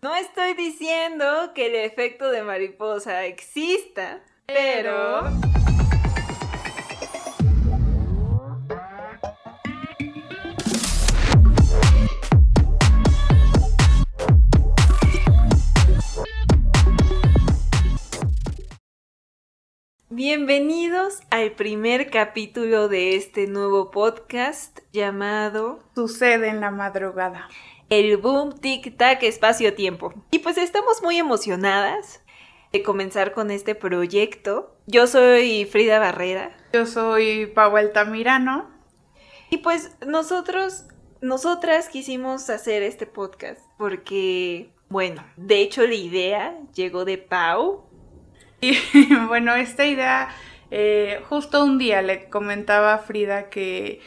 No estoy diciendo que el efecto de mariposa exista, pero... Bienvenidos al primer capítulo de este nuevo podcast llamado Sucede en la madrugada. El boom tic tac espacio tiempo. Y pues estamos muy emocionadas de comenzar con este proyecto. Yo soy Frida Barrera. Yo soy Pau Altamirano. Y pues nosotros, nosotras quisimos hacer este podcast porque, bueno, de hecho la idea llegó de Pau y bueno, esta idea, eh, justo un día le comentaba a Frida que,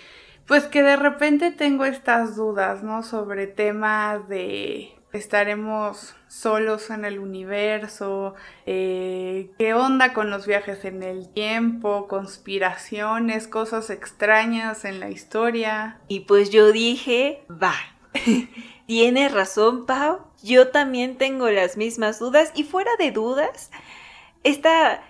pues que de repente tengo estas dudas, ¿no? Sobre temas de estaremos solos en el universo, eh, qué onda con los viajes en el tiempo, conspiraciones, cosas extrañas en la historia. Y pues yo dije, va, tienes razón, Pau, yo también tengo las mismas dudas y fuera de dudas, esta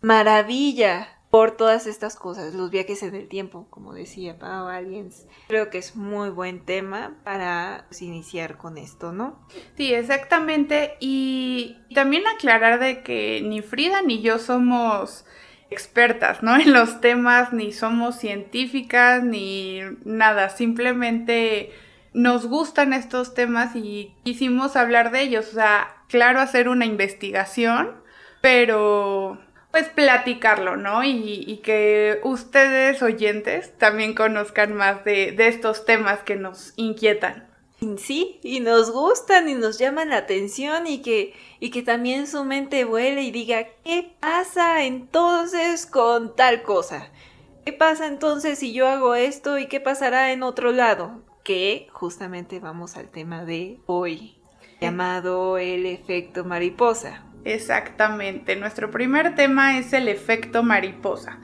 maravilla por todas estas cosas, los viajes en el tiempo, como decía Pau Aliens. Creo que es muy buen tema para pues, iniciar con esto, ¿no? Sí, exactamente. Y también aclarar de que ni Frida ni yo somos expertas, ¿no? En los temas, ni somos científicas, ni nada. Simplemente nos gustan estos temas y quisimos hablar de ellos. O sea, claro, hacer una investigación pero pues platicarlo, ¿no? Y, que ustedes oyentes también conozcan más de, estos temas que nos inquietan. Sí, y nos gustan y nos llaman la atención y que, y que también su mente vuele y diga, ¿qué pasa entonces con tal cosa? ¿Qué pasa entonces si yo hago esto y qué pasará en otro lado? Que justamente vamos al tema de hoy, llamado el efecto mariposa. Exactamente, nuestro primer tema es el efecto mariposa.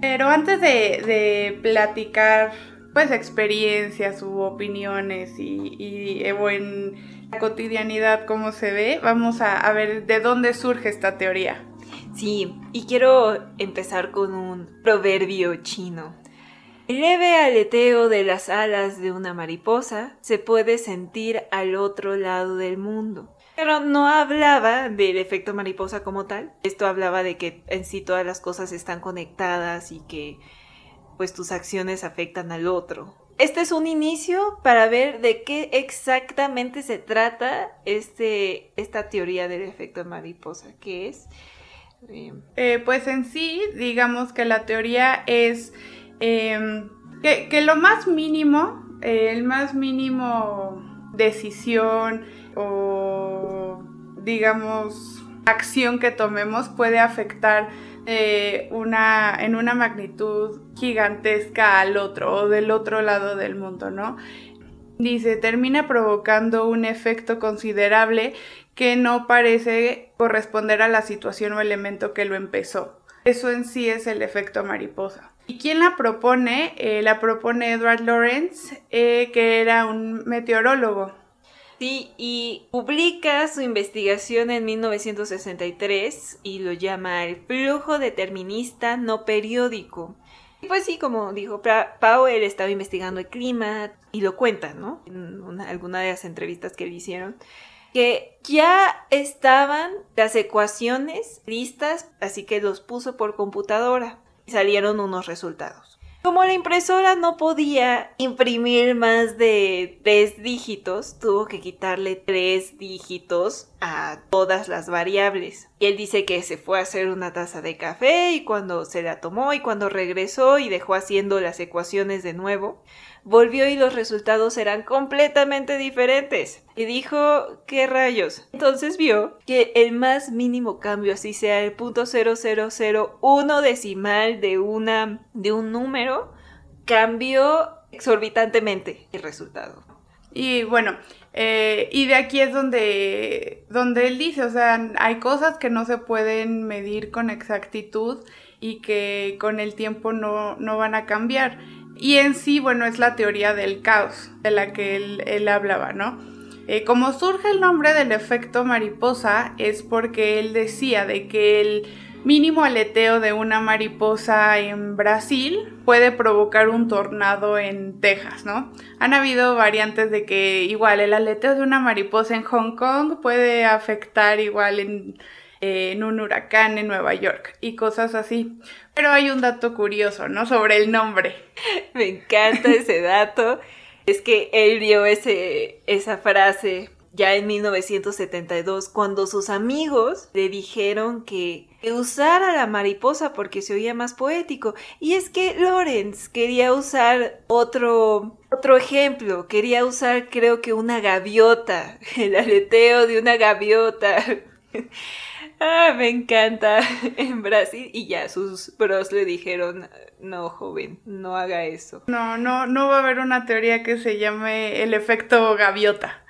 Pero antes de, platicar pues experiencias u opiniones y, y en la cotidianidad cómo se ve, vamos a, a ver de dónde surge esta teoría. Sí, y quiero empezar con un proverbio chino. El leve aleteo de las alas de una mariposa se puede sentir al otro lado del mundo. Pero no hablaba del efecto mariposa como tal. Esto hablaba de que en sí todas las cosas están conectadas y que pues tus acciones afectan al otro. Este es un inicio para ver de qué exactamente se trata este, esta teoría del efecto mariposa, que es... Eh, eh, pues en sí, digamos que la teoría es em, que, que, lo más mínimo, el más mínimo decisión, o digamos acción que tomemos puede afectar eh, una, en una magnitud gigantesca al otro o del otro lado del mundo, ¿no? Dice, termina provocando un efecto considerable que no parece corresponder a la situación o elemento que lo empezó. Eso en sí es el efecto mariposa. ¿Y quién la propone? Eh, la propone Edward Lawrence, eh, que era un meteorólogo. Sí, y publica su investigación en 1963 y lo llama el flujo determinista no periódico. Y pues sí, como dijo Powell, estaba investigando el clima y lo cuenta, ¿no? En alguna de las entrevistas que le hicieron que ya estaban las ecuaciones listas, así que los puso por computadora y salieron unos resultados. Como la impresora no podía imprimir más de tres dígitos, tuvo que quitarle tres dígitos a todas las variables. Y él dice que se fue a hacer una taza de café y cuando se la tomó y cuando regresó y dejó haciendo las ecuaciones de nuevo, volvió y los resultados eran completamente diferentes. Y dijo, ¿qué rayos? Entonces vio que el más mínimo cambio, así sea el punto uno decimal de, una, de un número, cambió exorbitantemente el resultado. Y bueno, eh, y de aquí es donde, donde él dice, o sea, hay cosas que no se pueden medir con exactitud y que con el tiempo no, no van a cambiar. Y en sí, bueno, es la teoría del caos de la que él, él hablaba, ¿no? Eh, como surge el nombre del efecto mariposa es porque él decía de que el mínimo aleteo de una mariposa en Brasil puede provocar un tornado en Texas, ¿no? Han habido variantes de que igual el aleteo de una mariposa en Hong Kong puede afectar igual en, en un huracán en Nueva York y cosas así. Pero hay un dato curioso, ¿no? Sobre el nombre. Me encanta ese dato. Es que él dio ese, esa frase ya en 1972 cuando sus amigos le dijeron que, usara la mariposa porque se oía más poético. Y es que Lorenz quería usar otro, otro ejemplo, quería usar creo que una gaviota, el aleteo de una gaviota. Ah, me encanta en Brasil. Y ya sus bros le dijeron, no, joven, no haga eso. No, no, no va a haber una teoría que se llame el efecto gaviota.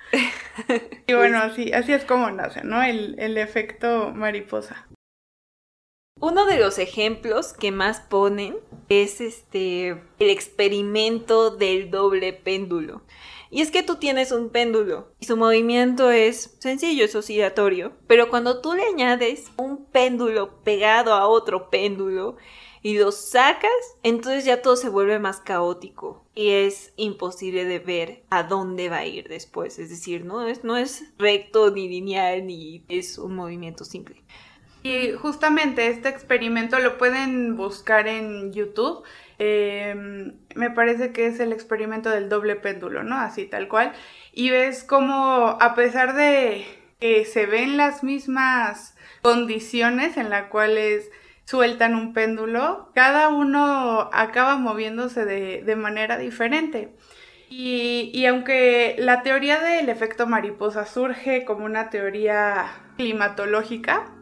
y bueno, así, así es como nace, ¿no? El, el efecto mariposa. Uno de los ejemplos que más ponen es este el experimento del doble péndulo. Y es que tú tienes un péndulo y su movimiento es sencillo, es oscilatorio, pero cuando tú le añades un péndulo pegado a otro péndulo y lo sacas, entonces ya todo se vuelve más caótico y es imposible de ver a dónde va a ir después. Es decir, no es, no es recto ni lineal ni es un movimiento simple. Y justamente este experimento lo pueden buscar en YouTube Em, me parece que es el experimento del doble péndulo, ¿no? Así tal cual. Y ves como a pesar de que se ven las mismas condiciones en las cuales sueltan un péndulo, cada uno acaba moviéndose de, manera diferente. Y, aunque la teoría del efecto mariposa surge como una teoría climatológica,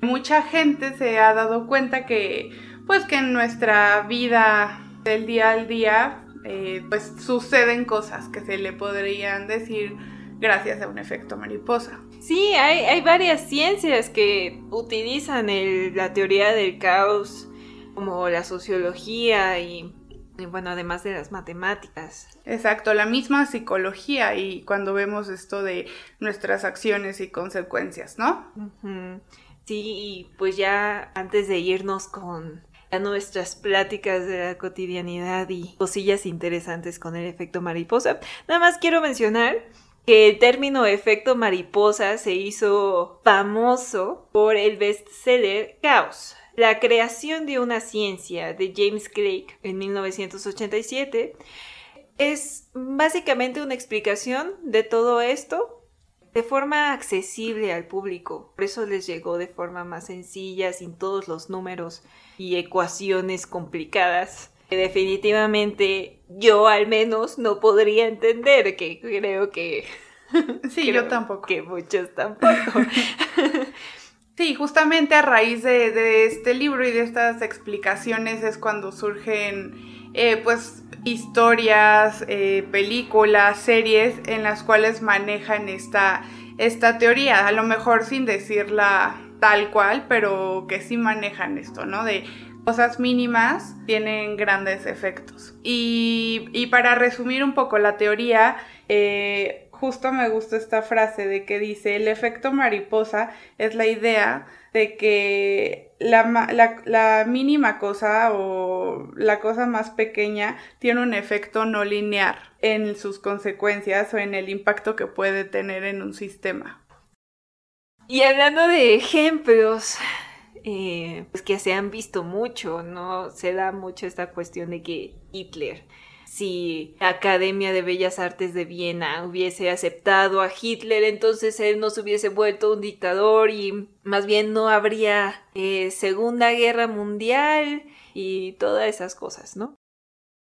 mucha gente se ha dado cuenta que pues que en nuestra vida del día al día eh, pues suceden cosas que se le podrían decir gracias a un efecto mariposa. Sí, hay, varias ciencias que utilizan la teoría del caos como la sociología y, bueno, además de las matemáticas. Exacto, la misma psicología y cuando vemos esto de nuestras acciones y consecuencias, ¿no? Sí, y pues ya antes de irnos con nuestras pláticas de la cotidianidad y cosillas interesantes con el efecto mariposa. Nada más quiero mencionar que el término efecto mariposa se hizo famoso por el bestseller Caos, la creación de una ciencia de James Craig en 1987. Es básicamente una explicación de todo esto de forma accesible al público. Por eso les llegó de forma más sencilla, sin todos los números y ecuaciones complicadas. definitivamente yo al menos no podría entender, que creo que... Sí, yo tampoco. Que muchos tampoco. Sí, justamente a raíz de, este libro y de estas explicaciones es cuando surgen eh, pues historias, eh, películas, series en las cuales manejan esta, esta teoría, a lo mejor sin decirla tal cual, pero que sí manejan esto, ¿no? De cosas mínimas tienen grandes efectos. Y, para resumir un poco la teoría, eh, justo me gusta esta frase de que dice, el efecto mariposa es la idea de que la, mínima cosa o la cosa más pequeña tiene un efecto no lineal en sus consecuencias o en el impacto que puede tener en un sistema. Y hablando de ejemplos, eh, pues que se han visto mucho, ¿no? Se da mucho esta cuestión de que Hitler si la Academia de Bellas Artes de Viena hubiese aceptado a Hitler, entonces él no se hubiese vuelto un dictador y más bien no habría eh, Segunda Guerra Mundial y todas esas cosas, ¿no?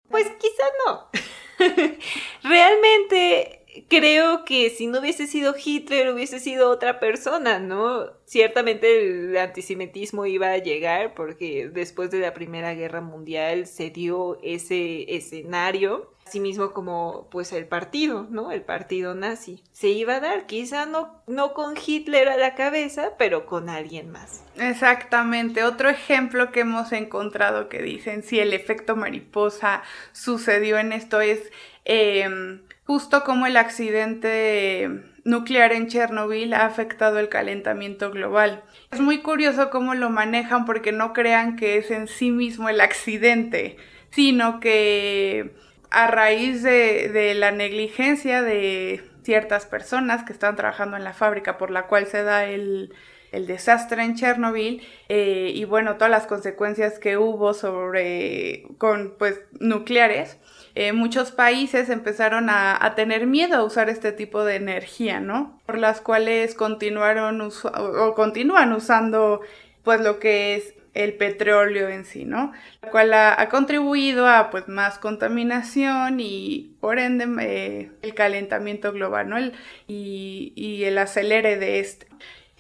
Pues quizá no. Realmente creo que si no hubiese sido Hitler, hubiese sido otra persona, ¿no? Ciertamente el antisemitismo iba a llegar porque después de la Primera Guerra Mundial se dio ese escenario, así mismo como pues el partido, ¿no? El partido nazi. Se iba a dar, quizá no, no con Hitler a la cabeza, pero con alguien más. Exactamente. Otro ejemplo que hemos encontrado que dicen si el efecto mariposa sucedió en esto es... Em, justo como el accidente nuclear en Chernobyl ha afectado el calentamiento global. Es muy curioso cómo lo manejan porque no crean que es en sí mismo el accidente, sino que a raíz de, la negligencia de ciertas personas que están trabajando en la fábrica por la cual se da el, desastre en Chernobyl eh, y bueno, todas las consecuencias que hubo sobre con pues nucleares, eh, muchos países empezaron a, tener miedo a usar este tipo de energía, ¿no? Por las cuales continuaron o continúan usando pues lo que es el petróleo en sí, ¿no? Lo cual ha, contribuido a pues más contaminación y por ende eh, el calentamiento global, ¿no? y, y el acelere de este.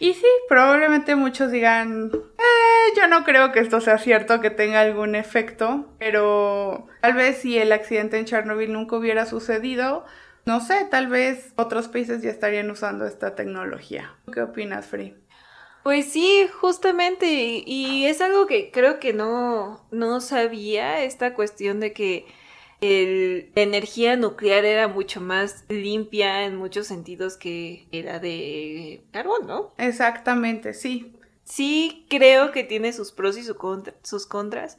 Y sí, probablemente muchos digan, eh, yo no creo que esto sea cierto, que tenga algún efecto, pero tal vez si el accidente en Chernobyl nunca hubiera sucedido, no sé, tal vez otros países ya estarían usando esta tecnología. ¿Qué opinas, Free? Pues sí, justamente, y, es algo que creo que no, no sabía, esta cuestión de que el, la energía nuclear era mucho más limpia en muchos sentidos que era de carbón, ¿no? Exactamente, sí. Sí, creo que tiene sus pros y sus contras.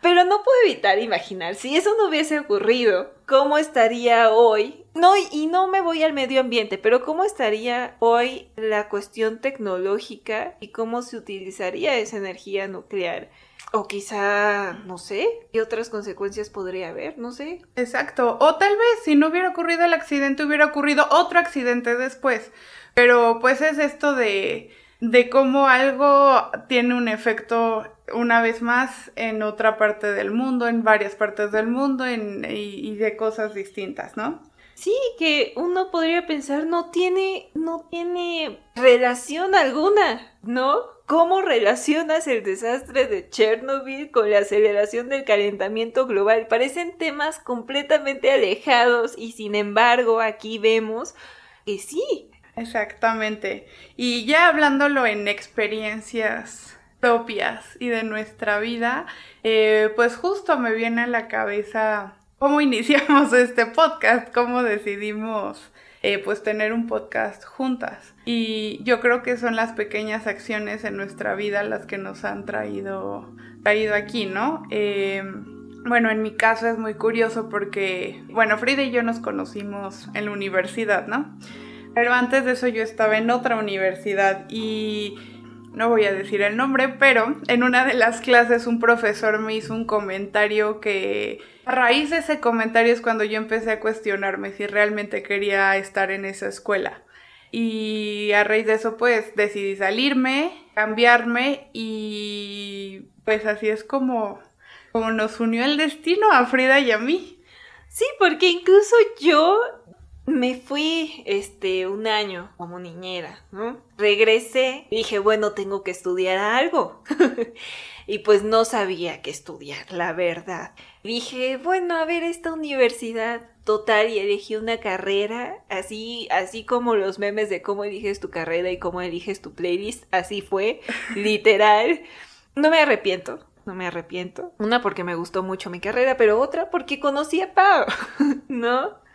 Pero no puedo evitar imaginar, si eso no hubiese ocurrido, ¿cómo estaría hoy? No, y no me voy al medio ambiente, pero ¿cómo estaría hoy la cuestión tecnológica y cómo se utilizaría esa energía nuclear? O quizá, no sé, ¿qué otras consecuencias podría haber? No sé. Exacto. O tal vez si no hubiera ocurrido el accidente, hubiera ocurrido otro accidente después. Pero pues es esto de, de cómo algo tiene un efecto una vez más en otra parte del mundo, en varias partes del mundo en, y, y de cosas distintas, ¿no? Sí, que uno podría pensar no tiene, no tiene relación alguna, ¿no? ¿Cómo relacionas el desastre de Chernobyl con la aceleración del calentamiento global? Parecen temas completamente alejados y sin embargo aquí vemos que sí. Exactamente. Y ya hablándolo en experiencias propias y de nuestra vida, eh, pues justo me viene a la cabeza cómo iniciamos este podcast, cómo decidimos eh, pues tener un podcast juntas. Y yo creo que son las pequeñas acciones en nuestra vida las que nos han traído, traído aquí, ¿no? Eh, bueno, en mi caso es muy curioso porque, bueno, Frida y yo nos conocimos en la universidad, ¿no? Pero antes de eso yo estaba en otra universidad y no voy a decir el nombre, pero en una de las clases un profesor me hizo un comentario que a raíz de ese comentario es cuando yo empecé a cuestionarme si realmente quería estar en esa escuela. Y a raíz de eso pues decidí salirme, cambiarme y pues así es como, como nos unió el destino a Frida y a mí. Sí, porque incluso yo me fui este un año como niñera, ¿no? Regresé, dije, bueno, tengo que estudiar algo. y pues no sabía qué estudiar, la verdad. Dije, bueno, a ver esta universidad total y elegí una carrera, así así como los memes de cómo eliges tu carrera y cómo eliges tu playlist, así fue, literal. No me arrepiento, no me arrepiento. Una porque me gustó mucho mi carrera, pero otra porque conocí a Pau, ¿no?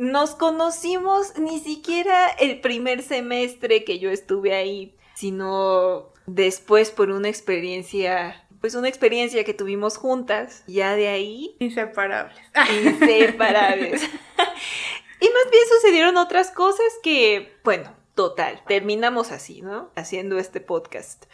Nos conocimos ni siquiera el primer semestre que yo estuve ahí, sino después por una experiencia, pues una experiencia que tuvimos juntas, ya de ahí. Inseparables. Inseparables. y más bien sucedieron otras cosas que, bueno, total, terminamos así, ¿no? Haciendo este podcast.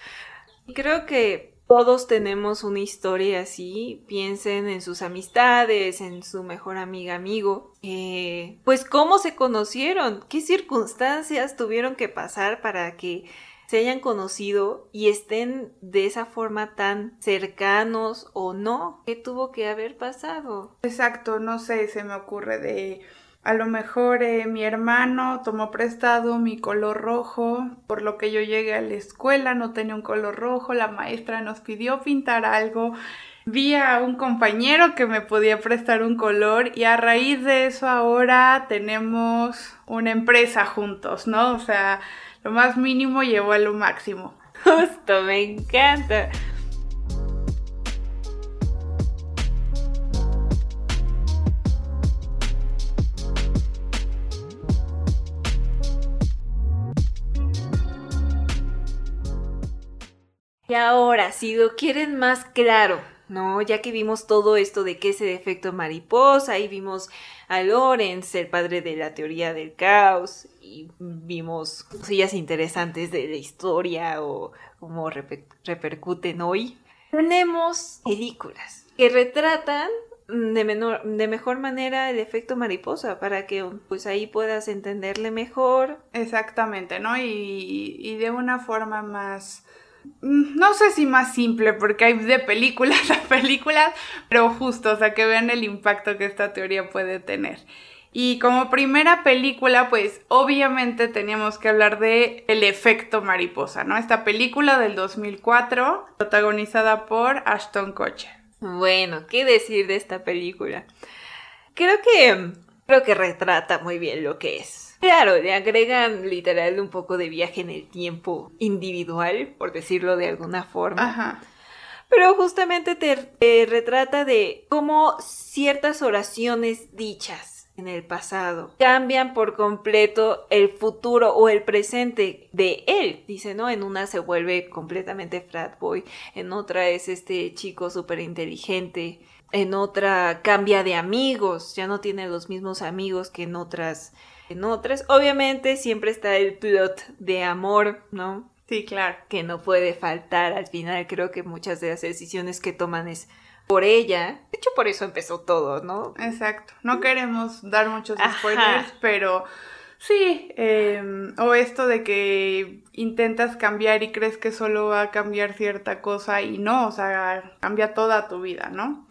Creo que todos tenemos una historia así, piensen en sus amistades, en su mejor amiga, amigo. Eh, pues cómo se conocieron, qué circunstancias tuvieron que pasar para que se hayan conocido y estén de esa forma tan cercanos o no, qué tuvo que haber pasado. Exacto, no sé, se me ocurre de a lo mejor eh, mi hermano tomó prestado mi color rojo, por lo que yo llegué a la escuela, no tenía un color rojo, la maestra nos pidió pintar algo, vi a un compañero que me podía prestar un color y a raíz de eso ahora tenemos una empresa juntos, ¿no? O sea, lo más mínimo llevó a lo máximo. Justo, me encanta. Ahora, si lo quieren más claro, ¿no? Ya que vimos todo esto de qué es el efecto mariposa y vimos a Lorenz, el padre de la teoría del caos, y vimos cosillas interesantes de la historia o cómo repercuten hoy. Tenemos películas que retratan de, menor, de mejor manera el efecto mariposa para que pues ahí puedas entenderle mejor. Exactamente, ¿no? Y, y de una forma más no sé si más simple, porque hay de películas a películas, pero justo, o sea, que vean el impacto que esta teoría puede tener. Y como primera película, pues obviamente teníamos que hablar de El efecto mariposa, ¿no? Esta película del 2004, protagonizada por Ashton Kutcher. Bueno, ¿qué decir de esta película? Creo que creo que retrata muy bien lo que es. Claro, le agregan literal un poco de viaje en el tiempo individual, por decirlo de alguna forma. Ajá. Pero justamente te retrata de cómo ciertas oraciones dichas en el pasado. Cambian por completo el futuro o el presente de él. Dice, ¿no? En una se vuelve completamente frat boy, en otra es este chico súper inteligente, en otra cambia de amigos, ya no tiene los mismos amigos que en otras. En otras, obviamente siempre está el plot de amor, ¿no? Sí, claro. Que no puede faltar. Al final creo que muchas de las decisiones que toman es por ella. De hecho, por eso empezó todo, ¿no? Exacto. No queremos dar muchos spoilers, pero sí. Em, o esto de que intentas cambiar y crees que solo va a cambiar cierta cosa y no, o sea, cambia toda tu vida, ¿no?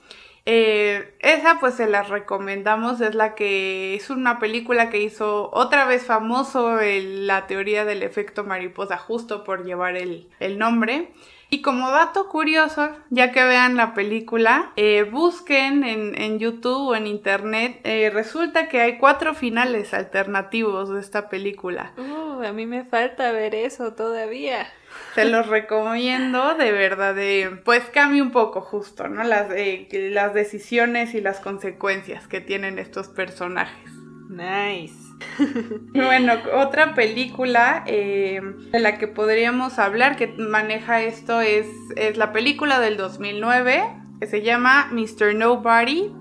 Eh, esa pues se la recomendamos, es la que es una película que hizo otra vez famoso la teoría del efecto mariposa justo por llevar el, el nombre. Y como dato curioso, ya que vean la película, eh, busquen en, YouTube o en Internet, eh, resulta que hay cuatro finales alternativos de esta película. Uh, a mí me falta ver eso todavía. Te los recomiendo, de verdad, pues cambia un poco justo, ¿no? Las, eh, las decisiones y las consecuencias que tienen estos personajes. Nice. bueno, otra película eh, de la que podríamos hablar que maneja esto es, es la película del 2009 que se llama Mr. Nobody.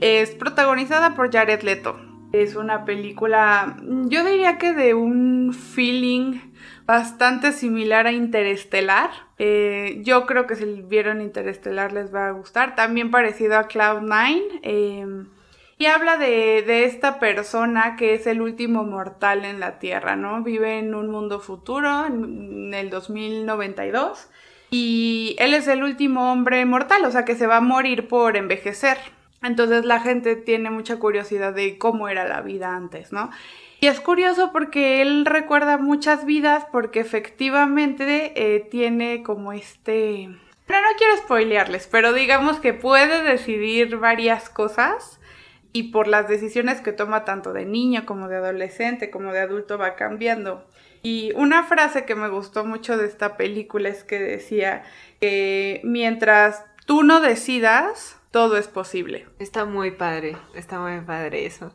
Es protagonizada por Jared Leto. Es una película, yo diría que de un feeling bastante similar a Interestelar. Eh, yo creo que si vieron Interestelar les va a gustar. También parecido a Cloud9. Eh, y habla de, esta persona que es el último mortal en la Tierra, ¿no? Vive en un mundo futuro, en, el 2092, y él es el último hombre mortal, o sea que se va a morir por envejecer. Entonces la gente tiene mucha curiosidad de cómo era la vida antes, ¿no? Y es curioso porque él recuerda muchas vidas porque efectivamente eh, tiene como este... Pero no quiero spoilearles, pero digamos que puede decidir varias cosas y por las decisiones que toma tanto de niño como de adolescente como de adulto va cambiando. Y una frase que me gustó mucho de esta película es que decía que mientras tú no decidas, todo es posible. Está muy padre, está muy padre eso.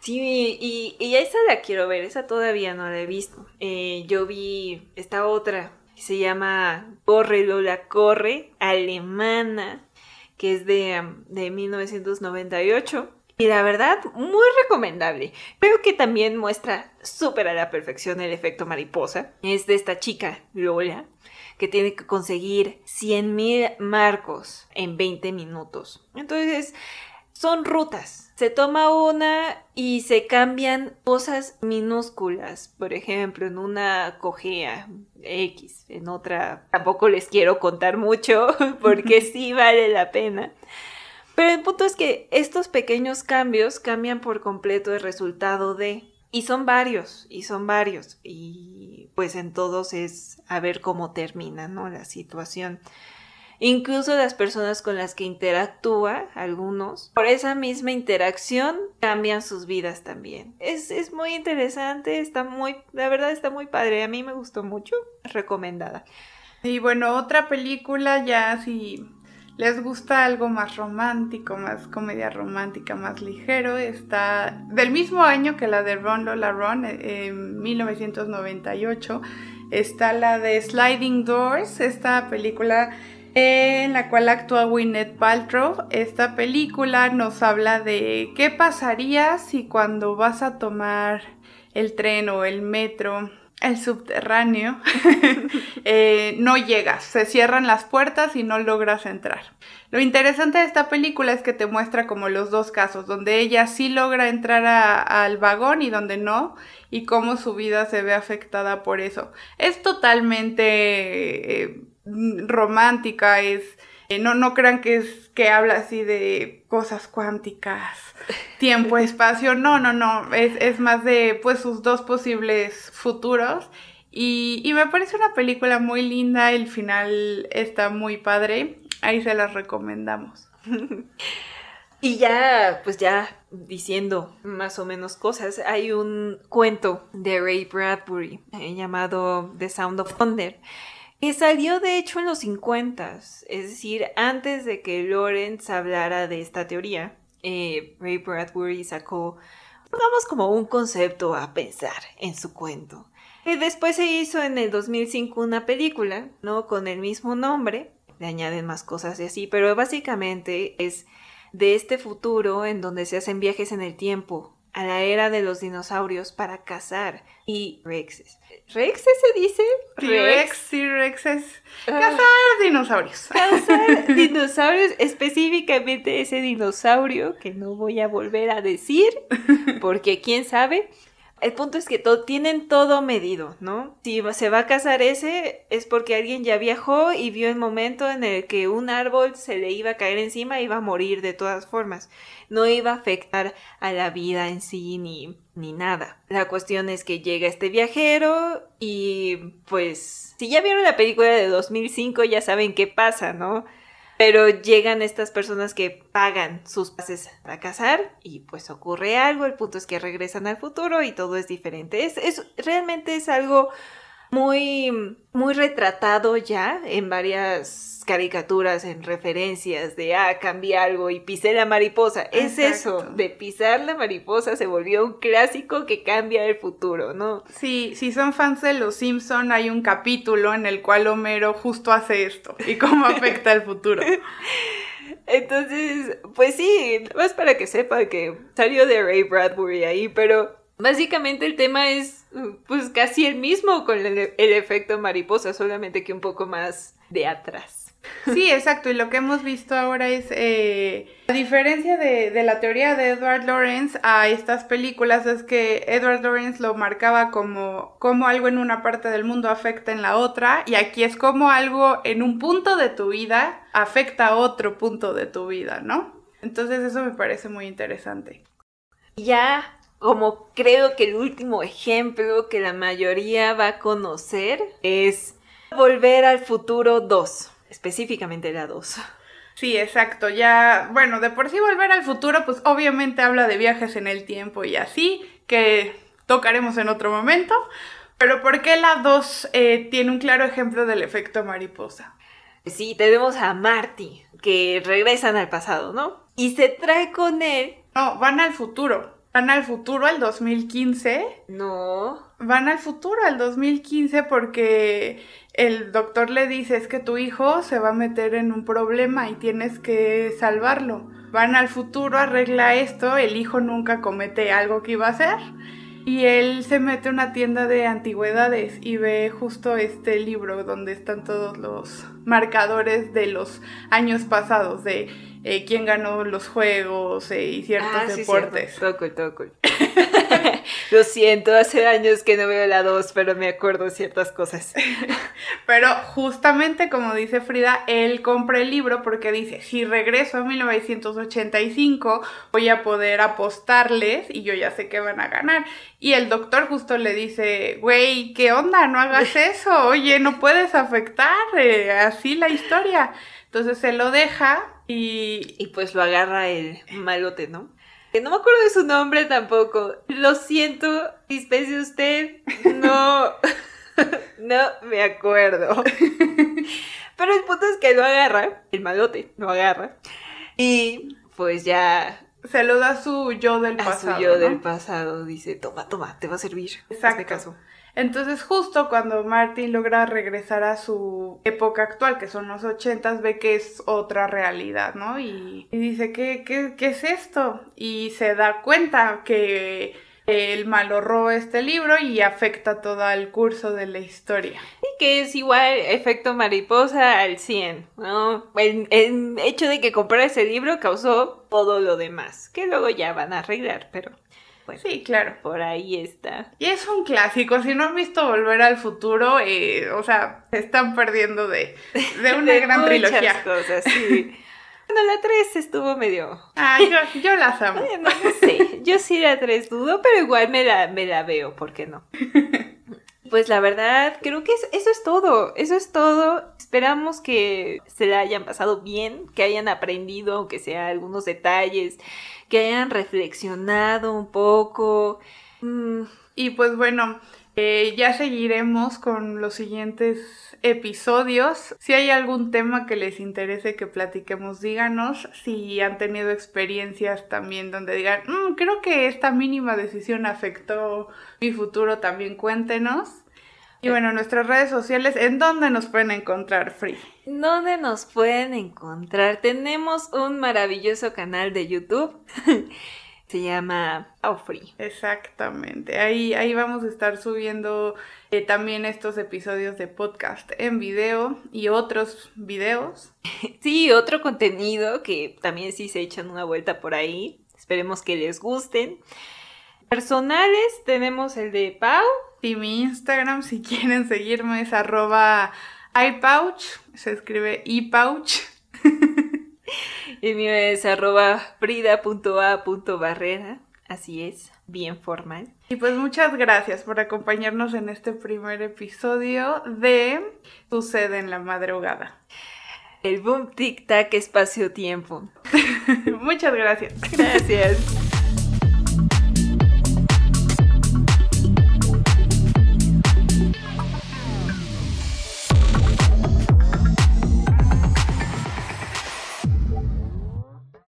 Sí, y, y esa la quiero ver, esa todavía no la he visto. Eh, yo vi esta otra, que se llama Corre Lola Corre, alemana, que es de, de 1998 y la verdad, muy recomendable. Creo que también muestra súper a la perfección el efecto mariposa. Es de esta chica, Lola, que tiene que conseguir 100 mil marcos en 20 minutos. Entonces, son rutas. Se toma una y se cambian cosas minúsculas. Por ejemplo, en una cojea X, en otra tampoco les quiero contar mucho porque sí vale la pena. Pero el punto es que estos pequeños cambios cambian por completo el resultado de... Y son varios, y son varios. Y pues en todos es a ver cómo termina, ¿no? La situación. Incluso las personas con las que interactúa, algunos, por esa misma interacción cambian sus vidas también. Es, es muy interesante, está muy, la verdad está muy padre. A mí me gustó mucho, recomendada. Y bueno, otra película ya si les gusta algo más romántico, más comedia romántica, más ligero, está del mismo año que la de Ron Lola Ron, eh, en 1998. está la de Sliding Doors, esta película en la cual actúa Gwyneth Paltrow. Esta película nos habla de qué pasaría si cuando vas a tomar el tren o el metro, el subterráneo, eh, no llegas, se cierran las puertas y no logras entrar. Lo interesante de esta película es que te muestra como los dos casos, donde ella sí logra entrar al vagón y donde no, y cómo su vida se ve afectada por eso. Es totalmente eh, romántica, es... Eh, no, no crean que es que habla así de cosas cuánticas, tiempo, espacio. No, no, no. Es, más de pues sus dos posibles futuros. Y, y, me parece una película muy linda. El final está muy padre. Ahí se las recomendamos. y ya, pues ya diciendo más o menos cosas, hay un cuento de Ray Bradbury eh, llamado The Sound of Thunder que salió de hecho en los 50, es decir, antes de que Lawrence hablara de esta teoría. Eh, Ray Bradbury sacó, digamos, como un concepto a pensar en su cuento. Y después se hizo en el 2005 una película, ¿no? Con el mismo nombre, le añaden más cosas y así, pero básicamente es de este futuro en donde se hacen viajes en el tiempo a la era de los dinosaurios para cazar y rexes. ¿Rexes se dice? Rex, sí, rexes. Ah. Cazar dinosaurios. Cazar dinosaurios, específicamente ese dinosaurio que no voy a volver a decir, porque quién sabe. El punto es que tienen todo medido, ¿no? Si se va a casar ese, es porque alguien ya viajó y vio el momento en el que un árbol se le iba a caer encima y iba a morir de todas formas. No iba a afectar a la vida en sí ni, ni nada. La cuestión es que llega este viajero y pues si ya vieron la película de 2005 ya saben qué pasa, ¿no? Pero llegan estas personas que pagan sus pases para casar y pues ocurre algo, el punto es que regresan al futuro y todo es diferente. Es, es realmente es algo muy, muy retratado ya en varias caricaturas, en referencias de, ah, cambié algo y pisé la mariposa. Es eso, de pisar la mariposa se volvió un clásico que cambia el futuro, ¿no? Sí, si son fans de Los Simpson, hay un capítulo en el cual Homero justo hace esto y cómo afecta el futuro. Entonces, pues sí, más para que sepa que salió de Ray Bradbury ahí, pero básicamente el tema es pues casi el mismo con el, el efecto mariposa, solamente que un poco más de atrás. Sí, exacto. Y lo que hemos visto ahora es, eh, la diferencia de, la teoría de Edward Lawrence a estas películas es que Edward Lawrence lo marcaba como, como algo en una parte del mundo afecta en la otra y aquí es como algo en un punto de tu vida afecta a otro punto de tu vida, ¿no? Entonces eso me parece muy interesante. Ya, como creo que el último ejemplo que la mayoría va a conocer es Volver al Futuro 2 específicamente la 2. Sí, exacto. Ya, bueno, de por sí volver al futuro, pues obviamente habla de viajes en el tiempo y así, que tocaremos en otro momento. Pero ¿por qué la 2 eh, tiene un claro ejemplo del efecto mariposa? Sí, tenemos a Marty, que regresan al pasado, ¿no? Y se trae con él. No, van al futuro. Van al futuro al 2015. No. Van al futuro al 2015 porque el doctor le dice es que tu hijo se va a meter en un problema y tienes que salvarlo. Van al futuro, arregla esto, el hijo nunca comete algo que iba a hacer y él se mete a una tienda de antigüedades y ve justo este libro donde están todos los marcadores de los años pasados de eh, quién ganó los juegos eh, y ciertos ah, deportes. toco, toco. Lo siento, hace años que no veo la 2, pero me acuerdo ciertas cosas. pero justamente como dice Frida, él compra el libro porque dice, si regreso a 1985 voy a poder apostarles y yo ya sé que van a ganar. Y el doctor justo le dice, güey, ¿qué onda? No hagas eso, oye, no puedes afectar eh, así la historia. Entonces se lo deja y... Y pues lo agarra el malote, ¿no? Que no me acuerdo de su nombre tampoco. Lo siento, dispese usted. No, no me acuerdo. Pero el punto es que lo agarra, el malote lo agarra. Y pues ya se lo da su yo del pasado. A su yo del pasado, dice, toma, toma, te va a servir. Exacto. caso. Entonces justo cuando Martin logra regresar a su época actual, que son los ochentas, ve que es otra realidad, ¿no? Y, dice, ¿qué, qué, ¿qué es esto? Y se da cuenta que el malo roba este libro y afecta todo el curso de la historia. Y que es igual efecto mariposa al 100, ¿no? El, el hecho de que comprara ese libro causó todo lo demás, que luego ya van a arreglar, pero sí, claro. Por ahí está. Y es un clásico. Si no han visto Volver al Futuro, eh, o sea, se están perdiendo de, de una gran muchas trilogía. cosas, sí. Bueno, la 3 estuvo medio. Ah, yo, yo las amo. no, sé. Yo sí la 3 dudo, pero igual me la, me la veo, ¿por qué no? Pues la verdad, creo que eso es todo. Eso es todo. Esperamos que se la hayan pasado bien, que hayan aprendido, aunque sea algunos detalles, que hayan reflexionado un poco. Mm, y pues bueno, eh, ya seguiremos con los siguientes episodios. Si hay algún tema que les interese que platiquemos, díganos. Si han tenido experiencias también donde digan, mm, creo que esta mínima decisión afectó mi futuro, también cuéntenos. Y bueno, nuestras redes sociales, ¿en dónde nos pueden encontrar, Free? ¿Dónde nos pueden encontrar? Tenemos un maravilloso canal de YouTube. Se llama Free. Exactamente. Ahí, ahí vamos a estar subiendo eh, también estos episodios de podcast en video y otros videos. Sí, otro contenido que también sí se echan una vuelta por ahí. Esperemos que les gusten. Personales tenemos el de Pau. Y mi Instagram, si quieren seguirme, es arroba iPouch. Se escribe iPouch. y mío es arroba frida.a.barrera. Así es, bien formal. Y pues muchas gracias por acompañarnos en este primer episodio de Sucede en la madrugada. El boom tic tac espacio tiempo. muchas gracias. Gracias.